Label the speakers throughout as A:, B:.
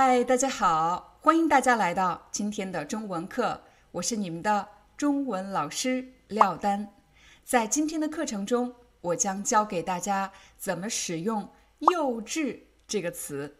A: 嗨，大家好，欢迎大家来到今天的中文课，我是你们的中文老师廖丹。在今天的课程中，我将教给大家怎么使用“幼稚”这个词。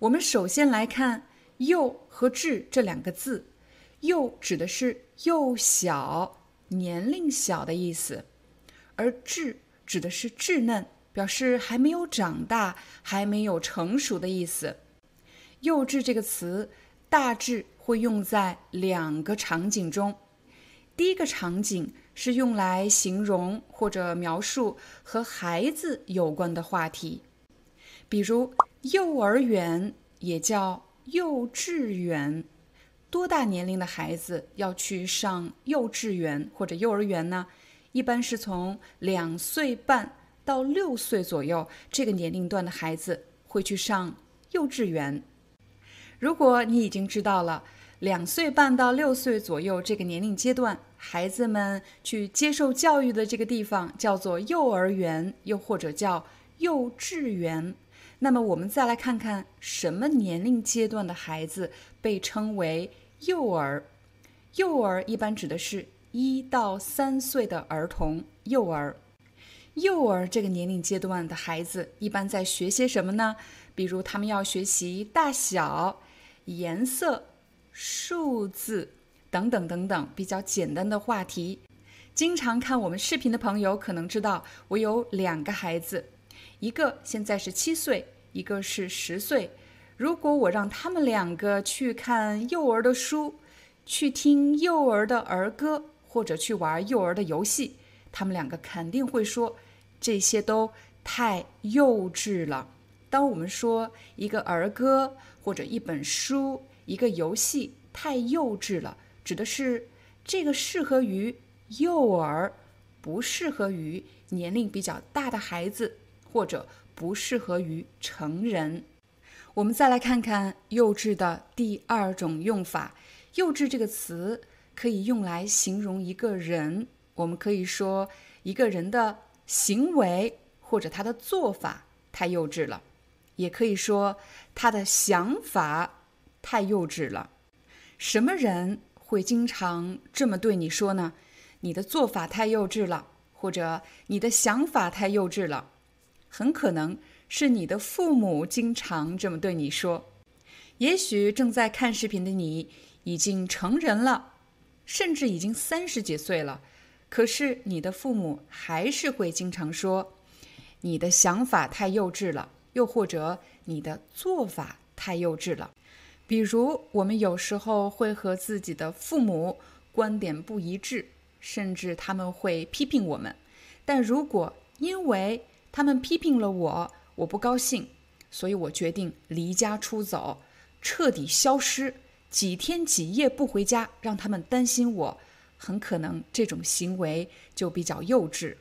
A: 我们首先来看“幼”和“稚”这两个字，“幼”指的是幼小、年龄小的意思，而“稚”指的是稚嫩，表示还没有长大、还没有成熟的意思。幼稚这个词大致会用在两个场景中。第一个场景是用来形容或者描述和孩子有关的话题，比如幼儿园也叫幼稚园。多大年龄的孩子要去上幼稚园或者幼儿园呢？一般是从两岁半到六岁左右这个年龄段的孩子会去上幼稚园。如果你已经知道了两岁半到六岁左右这个年龄阶段，孩子们去接受教育的这个地方叫做幼儿园，又或者叫幼稚园，那么我们再来看看什么年龄阶段的孩子被称为幼儿。幼儿一般指的是一到三岁的儿童，幼儿。幼儿这个年龄阶段的孩子一般在学些什么呢？比如他们要学习大小。颜色、数字等等等等，比较简单的话题。经常看我们视频的朋友可能知道，我有两个孩子，一个现在是七岁，一个是十岁。如果我让他们两个去看幼儿的书，去听幼儿的儿歌，或者去玩幼儿的游戏，他们两个肯定会说这些都太幼稚了。当我们说一个儿歌或者一本书、一个游戏太幼稚了，指的是这个适合于幼儿，不适合于年龄比较大的孩子，或者不适合于成人。我们再来看看“幼稚”的第二种用法，“幼稚”这个词可以用来形容一个人，我们可以说一个人的行为或者他的做法太幼稚了。也可以说他的想法太幼稚了。什么人会经常这么对你说呢？你的做法太幼稚了，或者你的想法太幼稚了。很可能是你的父母经常这么对你说。也许正在看视频的你已经成人了，甚至已经三十几岁了，可是你的父母还是会经常说你的想法太幼稚了。又或者你的做法太幼稚了，比如我们有时候会和自己的父母观点不一致，甚至他们会批评我们。但如果因为他们批评了我，我不高兴，所以我决定离家出走，彻底消失，几天几夜不回家，让他们担心我，很可能这种行为就比较幼稚。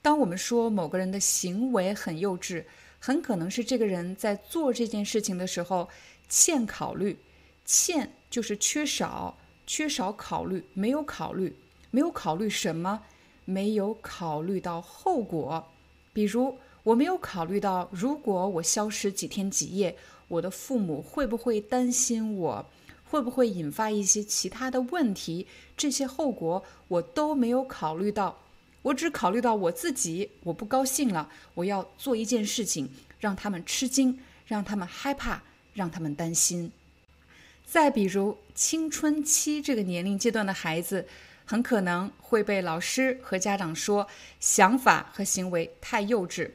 A: 当我们说某个人的行为很幼稚，很可能是这个人在做这件事情的时候欠考虑，欠就是缺少，缺少考虑，没有考虑，没有考虑什么？没有考虑到后果。比如，我没有考虑到，如果我消失几天几夜，我的父母会不会担心我？会不会引发一些其他的问题？这些后果我都没有考虑到。我只考虑到我自己，我不高兴了，我要做一件事情，让他们吃惊，让他们害怕，让他们担心。再比如青春期这个年龄阶段的孩子，很可能会被老师和家长说想法和行为太幼稚。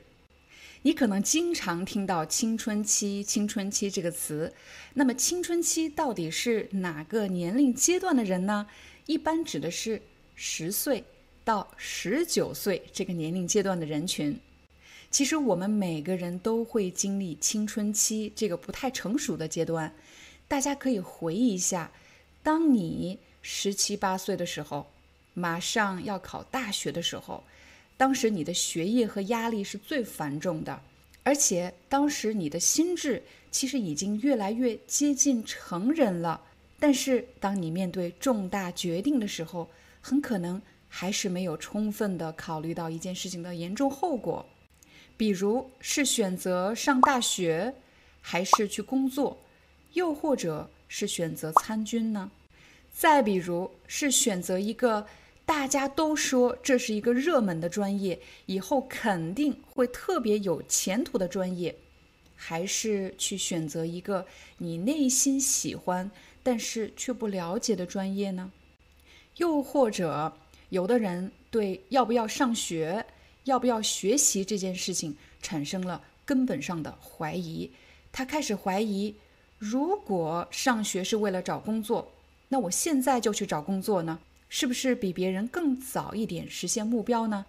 A: 你可能经常听到“青春期”“青春期”这个词，那么青春期到底是哪个年龄阶段的人呢？一般指的是十岁到十九岁这个年龄阶段的人群。其实我们每个人都会经历青春期这个不太成熟的阶段。大家可以回忆一下，当你十七八岁的时候，马上要考大学的时候，当时你的学业和压力是最繁重的，而且当时你的心智其实已经越来越接近成人了。但是当你面对重大决定的时候，很可能还是没有充分的考虑到一件事情的严重后果。比如是选择上大学，还是去工作，又或者是选择参军呢？再比如是选择一个大家都说这是一个热门的专业，以后肯定会特别有前途的专业，还是去选择一个你内心喜欢但是却不了解的专业呢？又或者有的人对要不要上学？要不要学习这件事情产生了根本上的怀疑，他开始怀疑：如果上学是为了找工作，那我现在就去找工作呢？是不是比别人更早一点实现目标呢？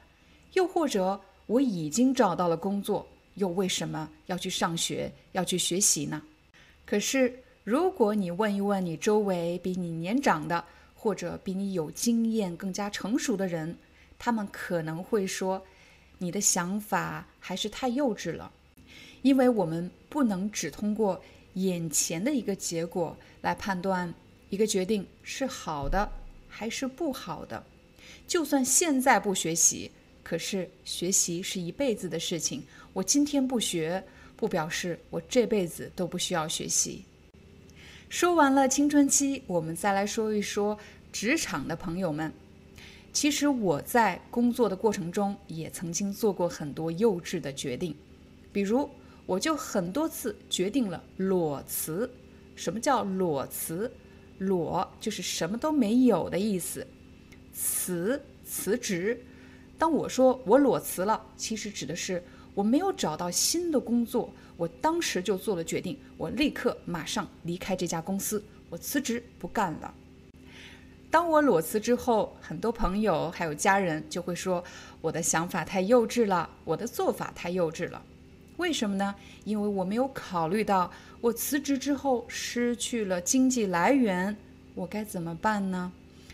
A: 又或者我已经找到了工作，又为什么要去上学、要去学习呢？可是，如果你问一问你周围比你年长的，或者比你有经验、更加成熟的人，他们可能会说。你的想法还是太幼稚了，因为我们不能只通过眼前的一个结果来判断一个决定是好的还是不好的。就算现在不学习，可是学习是一辈子的事情。我今天不学，不表示我这辈子都不需要学习。说完了青春期，我们再来说一说职场的朋友们。其实我在工作的过程中也曾经做过很多幼稚的决定，比如我就很多次决定了裸辞。什么叫裸辞？裸就是什么都没有的意思，辞辞职。当我说我裸辞了，其实指的是我没有找到新的工作，我当时就做了决定，我立刻马上离开这家公司，我辞职不干了。当我裸辞之后，很多朋友还有家人就会说我的想法太幼稚了，我的做法太幼稚了。为什么呢？因为我没有考虑到我辞职之后失去了经济来源，我该怎么办呢？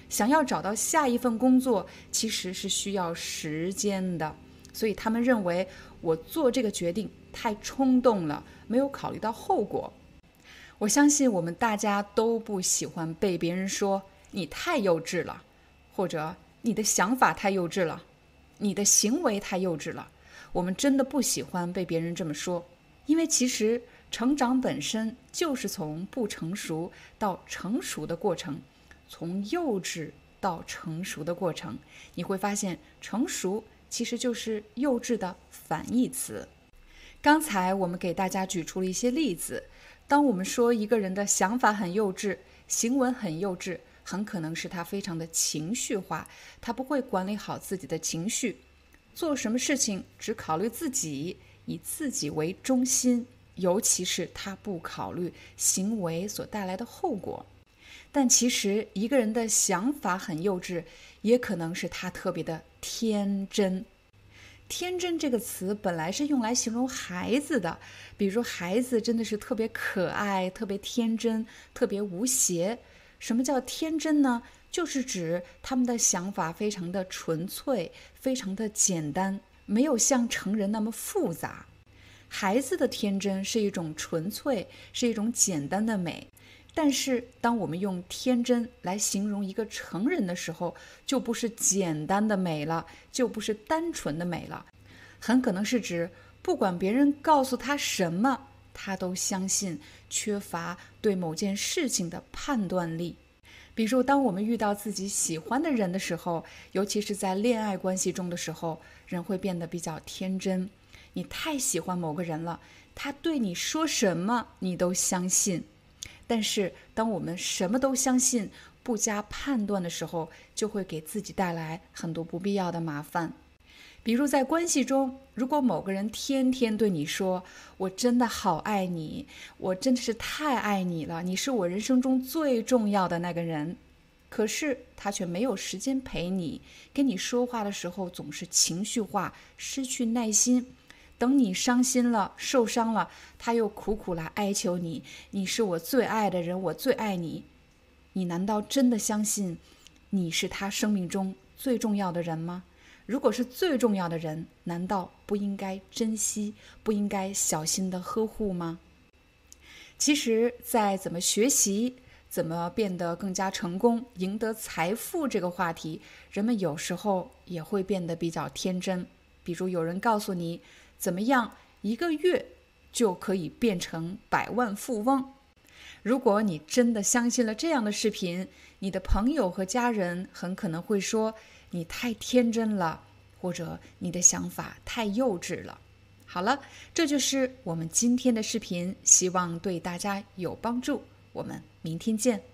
A: 想要找到下一份工作，其实是需要时间的。所以他们认为我做这个决定太冲动了，没有考虑到后果。我相信我们大家都不喜欢被别人说。你太幼稚了，或者你的想法太幼稚了，你的行为太幼稚了。我们真的不喜欢被别人这么说，因为其实成长本身就是从不成熟到成熟的过程，从幼稚到成熟的过程。你会发现，成熟其实就是幼稚的反义词。刚才我们给大家举出了一些例子，当我们说一个人的想法很幼稚，行为很幼稚。很可能是他非常的情绪化，他不会管理好自己的情绪，做什么事情只考虑自己，以自己为中心，尤其是他不考虑行为所带来的后果。但其实一个人的想法很幼稚，也可能是他特别的天真。天真这个词本来是用来形容孩子的，比如孩子真的是特别可爱、特别天真、特别无邪。什么叫天真呢？就是指他们的想法非常的纯粹，非常的简单，没有像成人那么复杂。孩子的天真是一种纯粹，是一种简单的美。但是，当我们用天真来形容一个成人的时候，就不是简单的美了，就不是单纯的美了，很可能是指不管别人告诉他什么。他都相信缺乏对某件事情的判断力，比如当我们遇到自己喜欢的人的时候，尤其是在恋爱关系中的时候，人会变得比较天真。你太喜欢某个人了，他对你说什么你都相信。但是当我们什么都相信、不加判断的时候，就会给自己带来很多不必要的麻烦。比如在关系中，如果某个人天天对你说“我真的好爱你，我真的是太爱你了，你是我人生中最重要的那个人”，可是他却没有时间陪你，跟你说话的时候总是情绪化，失去耐心。等你伤心了、受伤了，他又苦苦来哀求你：“你是我最爱的人，我最爱你。”你难道真的相信你是他生命中最重要的人吗？如果是最重要的人，难道不应该珍惜、不应该小心的呵护吗？其实，在怎么学习。怎么变得更加成功、赢得财富这个话题，人们有时候也会变得比较天真。比如有人告诉你，怎么样一个月就可以变成百万富翁。如果你真的相信了这样的视频，你的朋友和家人很可能会说你太天真了，或者你的想法太幼稚了。好了，这就是我们今天的视频，希望对大家有帮助。我们明天见。